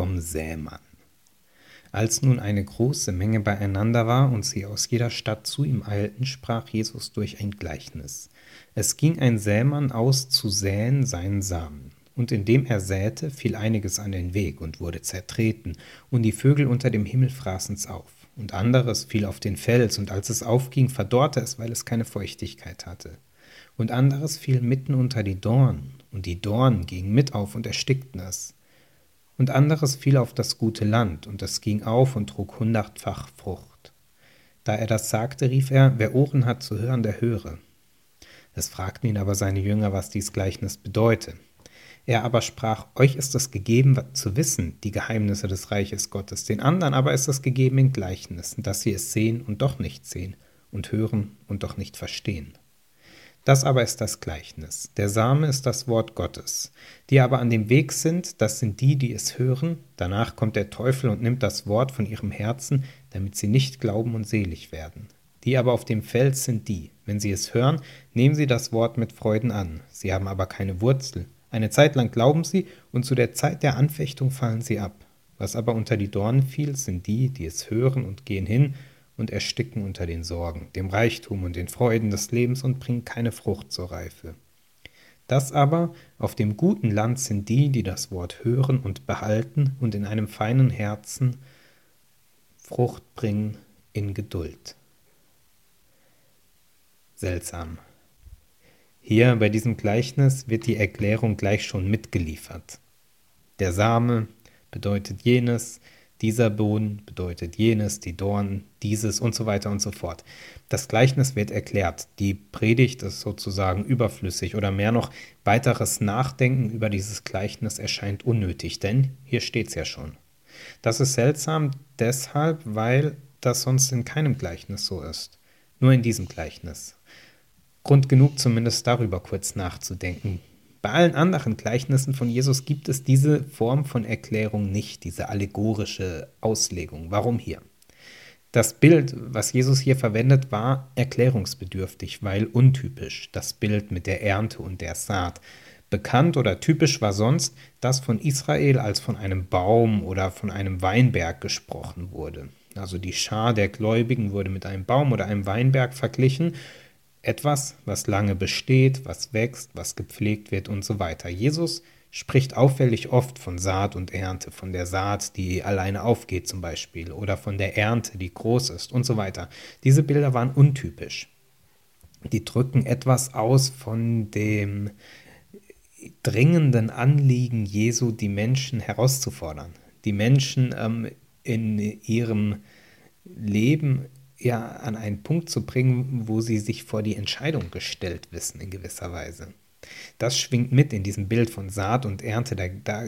vom Sämann. Als nun eine große Menge beieinander war und sie aus jeder Stadt zu ihm eilten, sprach Jesus durch ein Gleichnis. Es ging ein Sämann aus zu säen seinen Samen. Und indem er säte, fiel einiges an den Weg und wurde zertreten, und die Vögel unter dem Himmel fraßen's auf. Und anderes fiel auf den Fels, und als es aufging, verdorrte es, weil es keine Feuchtigkeit hatte. Und anderes fiel mitten unter die Dornen, und die Dornen gingen mit auf und erstickten es. Und anderes fiel auf das gute Land, und es ging auf und trug hundertfach Frucht. Da er das sagte, rief er, wer Ohren hat zu hören, der höre. Es fragten ihn aber seine Jünger, was dies Gleichnis bedeute. Er aber sprach, euch ist es gegeben zu wissen, die Geheimnisse des Reiches Gottes, den anderen aber ist es gegeben in Gleichnissen, dass sie es sehen und doch nicht sehen, und hören und doch nicht verstehen. Das aber ist das Gleichnis. Der Same ist das Wort Gottes. Die aber an dem Weg sind, das sind die, die es hören. Danach kommt der Teufel und nimmt das Wort von ihrem Herzen, damit sie nicht glauben und selig werden. Die aber auf dem Feld sind die, wenn sie es hören, nehmen sie das Wort mit Freuden an. Sie haben aber keine Wurzel. Eine Zeit lang glauben sie, und zu der Zeit der Anfechtung fallen sie ab. Was aber unter die Dornen fiel, sind die, die es hören und gehen hin und ersticken unter den Sorgen, dem Reichtum und den Freuden des Lebens und bringen keine Frucht zur Reife. Das aber auf dem guten Land sind die, die das Wort hören und behalten und in einem feinen Herzen Frucht bringen in Geduld seltsam. Hier bei diesem Gleichnis wird die Erklärung gleich schon mitgeliefert. Der Same bedeutet jenes, dieser Boden bedeutet jenes, die Dornen, dieses und so weiter und so fort. Das Gleichnis wird erklärt. Die Predigt ist sozusagen überflüssig oder mehr noch weiteres Nachdenken über dieses Gleichnis erscheint unnötig, denn hier steht es ja schon. Das ist seltsam deshalb, weil das sonst in keinem Gleichnis so ist. Nur in diesem Gleichnis. Grund genug, zumindest darüber kurz nachzudenken. Bei allen anderen Gleichnissen von Jesus gibt es diese Form von Erklärung nicht, diese allegorische Auslegung. Warum hier? Das Bild, was Jesus hier verwendet, war erklärungsbedürftig, weil untypisch. Das Bild mit der Ernte und der Saat. Bekannt oder typisch war sonst, dass von Israel als von einem Baum oder von einem Weinberg gesprochen wurde. Also die Schar der Gläubigen wurde mit einem Baum oder einem Weinberg verglichen etwas, was lange besteht, was wächst, was gepflegt wird und so weiter. Jesus spricht auffällig oft von Saat und Ernte, von der Saat, die alleine aufgeht zum Beispiel, oder von der Ernte, die groß ist und so weiter. Diese Bilder waren untypisch. Die drücken etwas aus von dem dringenden Anliegen Jesu, die Menschen herauszufordern, die Menschen ähm, in ihrem Leben ja an einen Punkt zu bringen, wo sie sich vor die Entscheidung gestellt wissen in gewisser Weise. Das schwingt mit in diesem Bild von Saat und Ernte, da, da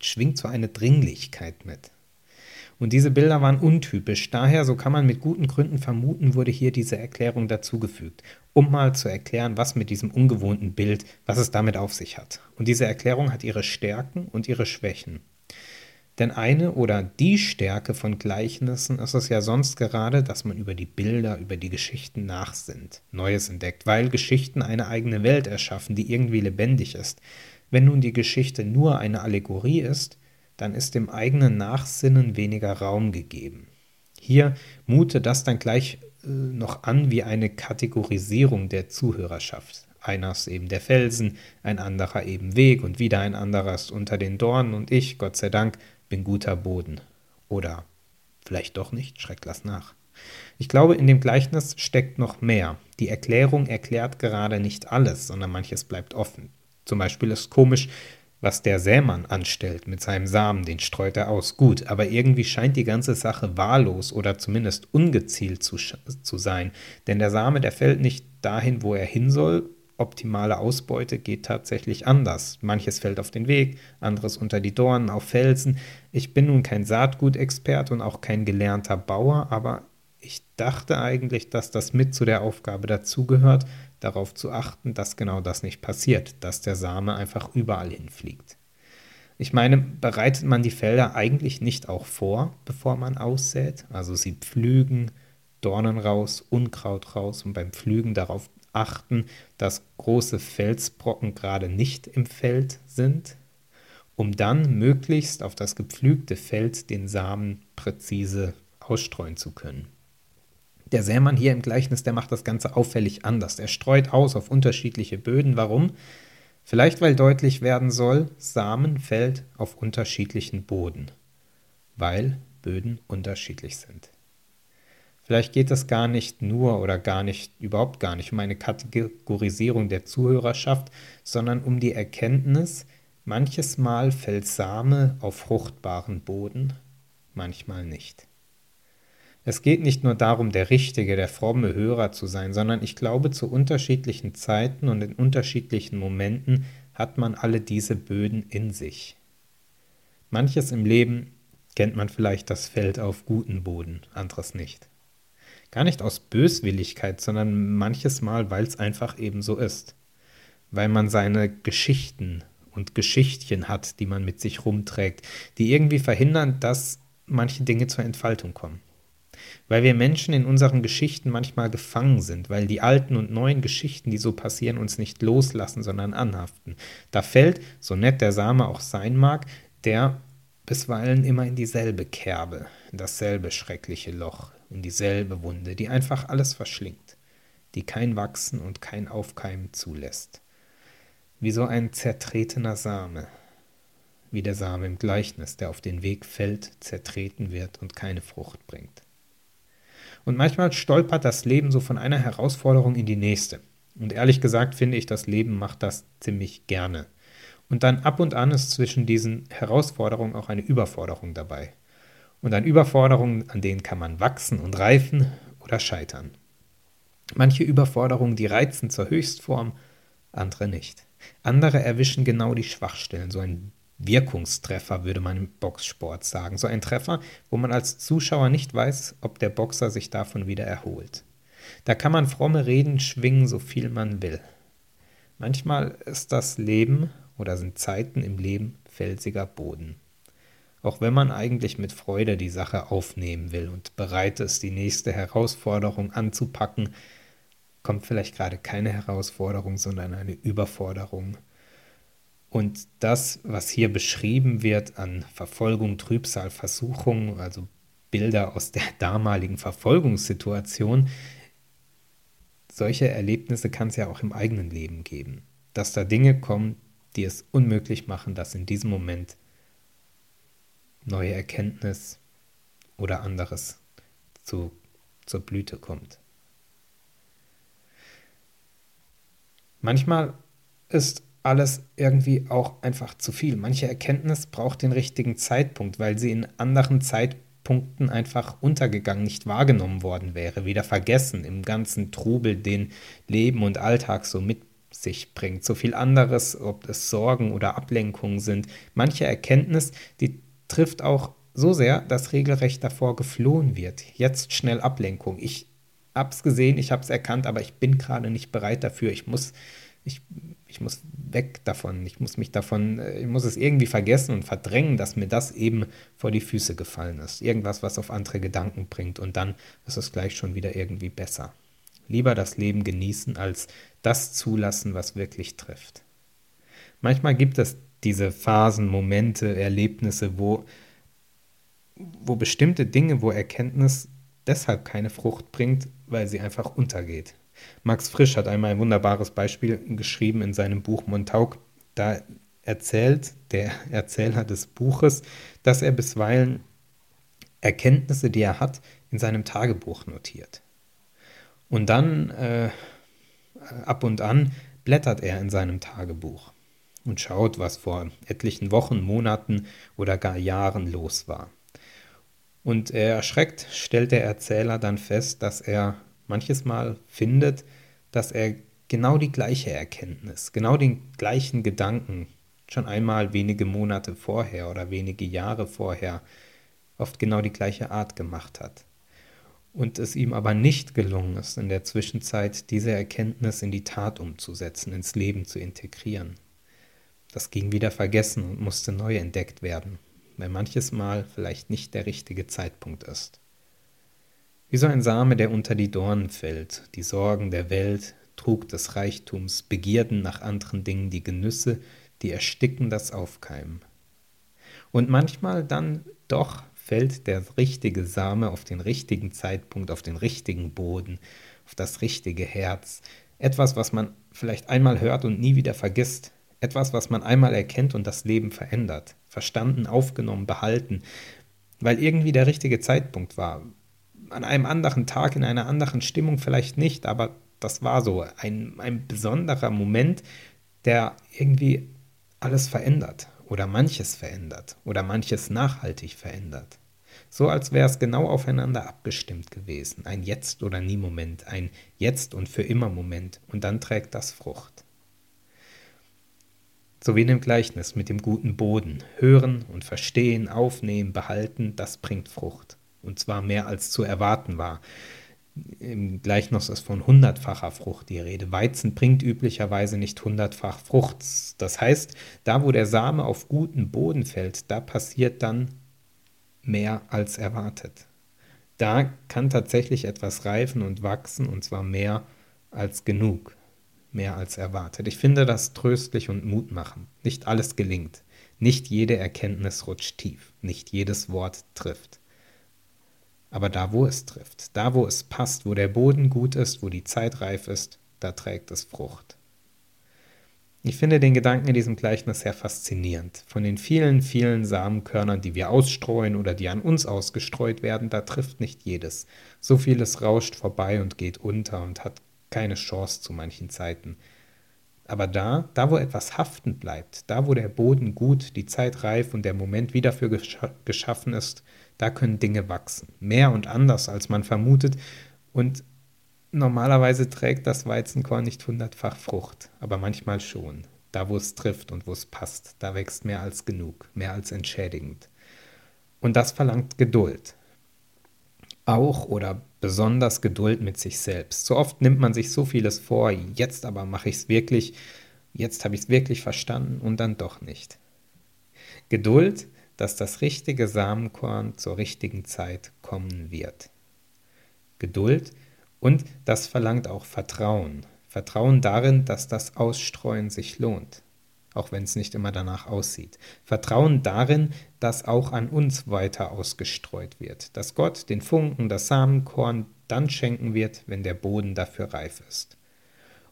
schwingt so eine Dringlichkeit mit. Und diese Bilder waren untypisch, daher, so kann man mit guten Gründen vermuten, wurde hier diese Erklärung dazugefügt, um mal zu erklären, was mit diesem ungewohnten Bild, was es damit auf sich hat. Und diese Erklärung hat ihre Stärken und ihre Schwächen. Denn eine oder die Stärke von Gleichnissen ist es ja sonst gerade, dass man über die Bilder, über die Geschichten nachsinnt, Neues entdeckt, weil Geschichten eine eigene Welt erschaffen, die irgendwie lebendig ist. Wenn nun die Geschichte nur eine Allegorie ist, dann ist dem eigenen Nachsinnen weniger Raum gegeben. Hier mute das dann gleich äh, noch an wie eine Kategorisierung der Zuhörerschaft. Einer ist eben der Felsen, ein anderer eben Weg und wieder ein anderer ist unter den Dornen und ich, Gott sei Dank, bin guter Boden. Oder vielleicht doch nicht, schreckt das nach. Ich glaube, in dem Gleichnis steckt noch mehr. Die Erklärung erklärt gerade nicht alles, sondern manches bleibt offen. Zum Beispiel ist komisch, was der Sämann anstellt mit seinem Samen, den streut er aus. Gut, aber irgendwie scheint die ganze Sache wahllos oder zumindest ungezielt zu, zu sein. Denn der Same, der fällt nicht dahin, wo er hin soll, optimale Ausbeute geht tatsächlich anders. Manches fällt auf den Weg, anderes unter die Dornen, auf Felsen. Ich bin nun kein Saatgutexperte und auch kein gelernter Bauer, aber ich dachte eigentlich, dass das mit zu der Aufgabe dazugehört, darauf zu achten, dass genau das nicht passiert, dass der Same einfach überall hinfliegt. Ich meine, bereitet man die Felder eigentlich nicht auch vor, bevor man aussät? Also sie pflügen, Dornen raus, Unkraut raus und beim Pflügen darauf achten, dass große Felsbrocken gerade nicht im Feld sind, um dann möglichst auf das gepflügte Feld den Samen präzise ausstreuen zu können. Der Sämann hier im Gleichnis, der macht das Ganze auffällig anders. Er streut aus auf unterschiedliche Böden. Warum? Vielleicht weil deutlich werden soll, Samen fällt auf unterschiedlichen Boden, weil Böden unterschiedlich sind. Vielleicht geht es gar nicht nur oder gar nicht, überhaupt gar nicht um eine Kategorisierung der Zuhörerschaft, sondern um die Erkenntnis, manches Mal fällt Same auf fruchtbaren Boden, manchmal nicht. Es geht nicht nur darum, der richtige, der fromme Hörer zu sein, sondern ich glaube, zu unterschiedlichen Zeiten und in unterschiedlichen Momenten hat man alle diese Böden in sich. Manches im Leben kennt man vielleicht das Feld auf guten Boden, anderes nicht. Gar nicht aus Böswilligkeit, sondern manches Mal, weil es einfach eben so ist. Weil man seine Geschichten und Geschichtchen hat, die man mit sich rumträgt, die irgendwie verhindern, dass manche Dinge zur Entfaltung kommen weil wir Menschen in unseren Geschichten manchmal gefangen sind, weil die alten und neuen Geschichten, die so passieren, uns nicht loslassen, sondern anhaften. Da fällt, so nett der Same auch sein mag, der bisweilen immer in dieselbe Kerbe, in dasselbe schreckliche Loch, in dieselbe Wunde, die einfach alles verschlingt, die kein Wachsen und kein Aufkeimen zulässt. Wie so ein zertretener Same, wie der Same im Gleichnis, der auf den Weg fällt, zertreten wird und keine Frucht bringt. Und manchmal stolpert das Leben so von einer Herausforderung in die nächste. Und ehrlich gesagt finde ich, das Leben macht das ziemlich gerne. Und dann ab und an ist zwischen diesen Herausforderungen auch eine Überforderung dabei. Und an Überforderungen, an denen kann man wachsen und reifen oder scheitern. Manche Überforderungen, die reizen zur Höchstform, andere nicht. Andere erwischen genau die Schwachstellen, so ein Wirkungstreffer, würde man im Boxsport sagen. So ein Treffer, wo man als Zuschauer nicht weiß, ob der Boxer sich davon wieder erholt. Da kann man fromme Reden schwingen, so viel man will. Manchmal ist das Leben oder sind Zeiten im Leben felsiger Boden. Auch wenn man eigentlich mit Freude die Sache aufnehmen will und bereit ist, die nächste Herausforderung anzupacken, kommt vielleicht gerade keine Herausforderung, sondern eine Überforderung und das, was hier beschrieben wird an Verfolgung, Trübsal, Versuchung, also Bilder aus der damaligen Verfolgungssituation, solche Erlebnisse kann es ja auch im eigenen Leben geben. Dass da Dinge kommen, die es unmöglich machen, dass in diesem Moment neue Erkenntnis oder anderes zu, zur Blüte kommt. Manchmal ist alles irgendwie auch einfach zu viel. Manche Erkenntnis braucht den richtigen Zeitpunkt, weil sie in anderen Zeitpunkten einfach untergegangen, nicht wahrgenommen worden wäre, wieder vergessen im ganzen Trubel, den Leben und Alltag so mit sich bringt. So viel anderes, ob es Sorgen oder Ablenkungen sind. Manche Erkenntnis, die trifft auch so sehr, dass regelrecht davor geflohen wird. Jetzt schnell Ablenkung. Ich hab's gesehen, ich hab's erkannt, aber ich bin gerade nicht bereit dafür. Ich muss, ich ich muss weg davon, ich muss mich davon, äh, ich muss es irgendwie vergessen und verdrängen, dass mir das eben vor die Füße gefallen ist. Irgendwas, was auf andere Gedanken bringt und dann ist es gleich schon wieder irgendwie besser. Lieber das Leben genießen, als das zulassen, was wirklich trifft. Manchmal gibt es diese Phasen, Momente, Erlebnisse, wo, wo bestimmte Dinge, wo Erkenntnis deshalb keine Frucht bringt, weil sie einfach untergeht. Max Frisch hat einmal ein wunderbares Beispiel geschrieben in seinem Buch Montauk. Da erzählt der Erzähler des Buches, dass er bisweilen Erkenntnisse, die er hat, in seinem Tagebuch notiert. Und dann äh, ab und an blättert er in seinem Tagebuch und schaut, was vor etlichen Wochen, Monaten oder gar Jahren los war. Und er erschreckt, stellt der Erzähler dann fest, dass er manches Mal findet, dass er genau die gleiche Erkenntnis, genau den gleichen Gedanken schon einmal wenige Monate vorher oder wenige Jahre vorher oft genau die gleiche Art gemacht hat. Und es ihm aber nicht gelungen ist, in der Zwischenzeit diese Erkenntnis in die Tat umzusetzen, ins Leben zu integrieren. Das ging wieder vergessen und musste neu entdeckt werden, weil manches Mal vielleicht nicht der richtige Zeitpunkt ist. Wie so ein Same, der unter die Dornen fällt, die Sorgen der Welt, Trug des Reichtums, Begierden nach anderen Dingen, die Genüsse, die ersticken das Aufkeimen. Und manchmal dann doch fällt der richtige Same auf den richtigen Zeitpunkt, auf den richtigen Boden, auf das richtige Herz. Etwas, was man vielleicht einmal hört und nie wieder vergisst. Etwas, was man einmal erkennt und das Leben verändert. Verstanden, aufgenommen, behalten. Weil irgendwie der richtige Zeitpunkt war. An einem anderen Tag, in einer anderen Stimmung vielleicht nicht, aber das war so ein, ein besonderer Moment, der irgendwie alles verändert oder manches verändert oder manches nachhaltig verändert. So als wäre es genau aufeinander abgestimmt gewesen. Ein Jetzt- oder Nie-Moment, ein Jetzt- und für immer Moment. Und dann trägt das Frucht. So wie in dem Gleichnis mit dem guten Boden. Hören und verstehen, aufnehmen, behalten, das bringt Frucht. Und zwar mehr als zu erwarten war. Im Gleichnis ist von hundertfacher Frucht die Rede. Weizen bringt üblicherweise nicht hundertfach Frucht. Das heißt, da wo der Same auf guten Boden fällt, da passiert dann mehr als erwartet. Da kann tatsächlich etwas reifen und wachsen, und zwar mehr als genug, mehr als erwartet. Ich finde das tröstlich und mutmachend. Nicht alles gelingt. Nicht jede Erkenntnis rutscht tief. Nicht jedes Wort trifft. Aber da, wo es trifft, da, wo es passt, wo der Boden gut ist, wo die Zeit reif ist, da trägt es Frucht. Ich finde den Gedanken in diesem Gleichnis sehr faszinierend. Von den vielen, vielen Samenkörnern, die wir ausstreuen oder die an uns ausgestreut werden, da trifft nicht jedes. So vieles rauscht vorbei und geht unter und hat keine Chance zu manchen Zeiten. Aber da, da wo etwas haften bleibt, da wo der Boden gut, die Zeit reif und der Moment wieder für geschaffen ist, da können Dinge wachsen. Mehr und anders, als man vermutet. Und normalerweise trägt das Weizenkorn nicht hundertfach Frucht, aber manchmal schon. Da, wo es trifft und wo es passt, da wächst mehr als genug, mehr als entschädigend. Und das verlangt Geduld. Auch oder besonders Geduld mit sich selbst. So oft nimmt man sich so vieles vor, jetzt aber mache ich es wirklich, jetzt habe ich es wirklich verstanden und dann doch nicht. Geduld dass das richtige Samenkorn zur richtigen Zeit kommen wird. Geduld und das verlangt auch Vertrauen. Vertrauen darin, dass das Ausstreuen sich lohnt, auch wenn es nicht immer danach aussieht. Vertrauen darin, dass auch an uns weiter ausgestreut wird, dass Gott den Funken, das Samenkorn dann schenken wird, wenn der Boden dafür reif ist.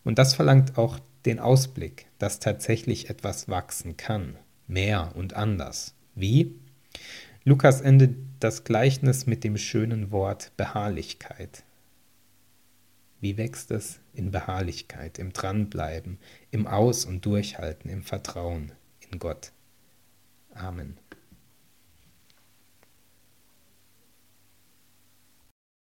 Und das verlangt auch den Ausblick, dass tatsächlich etwas wachsen kann, mehr und anders. Wie? Lukas endet das Gleichnis mit dem schönen Wort Beharrlichkeit. Wie wächst es in Beharrlichkeit, im Dranbleiben, im Aus- und Durchhalten, im Vertrauen in Gott? Amen.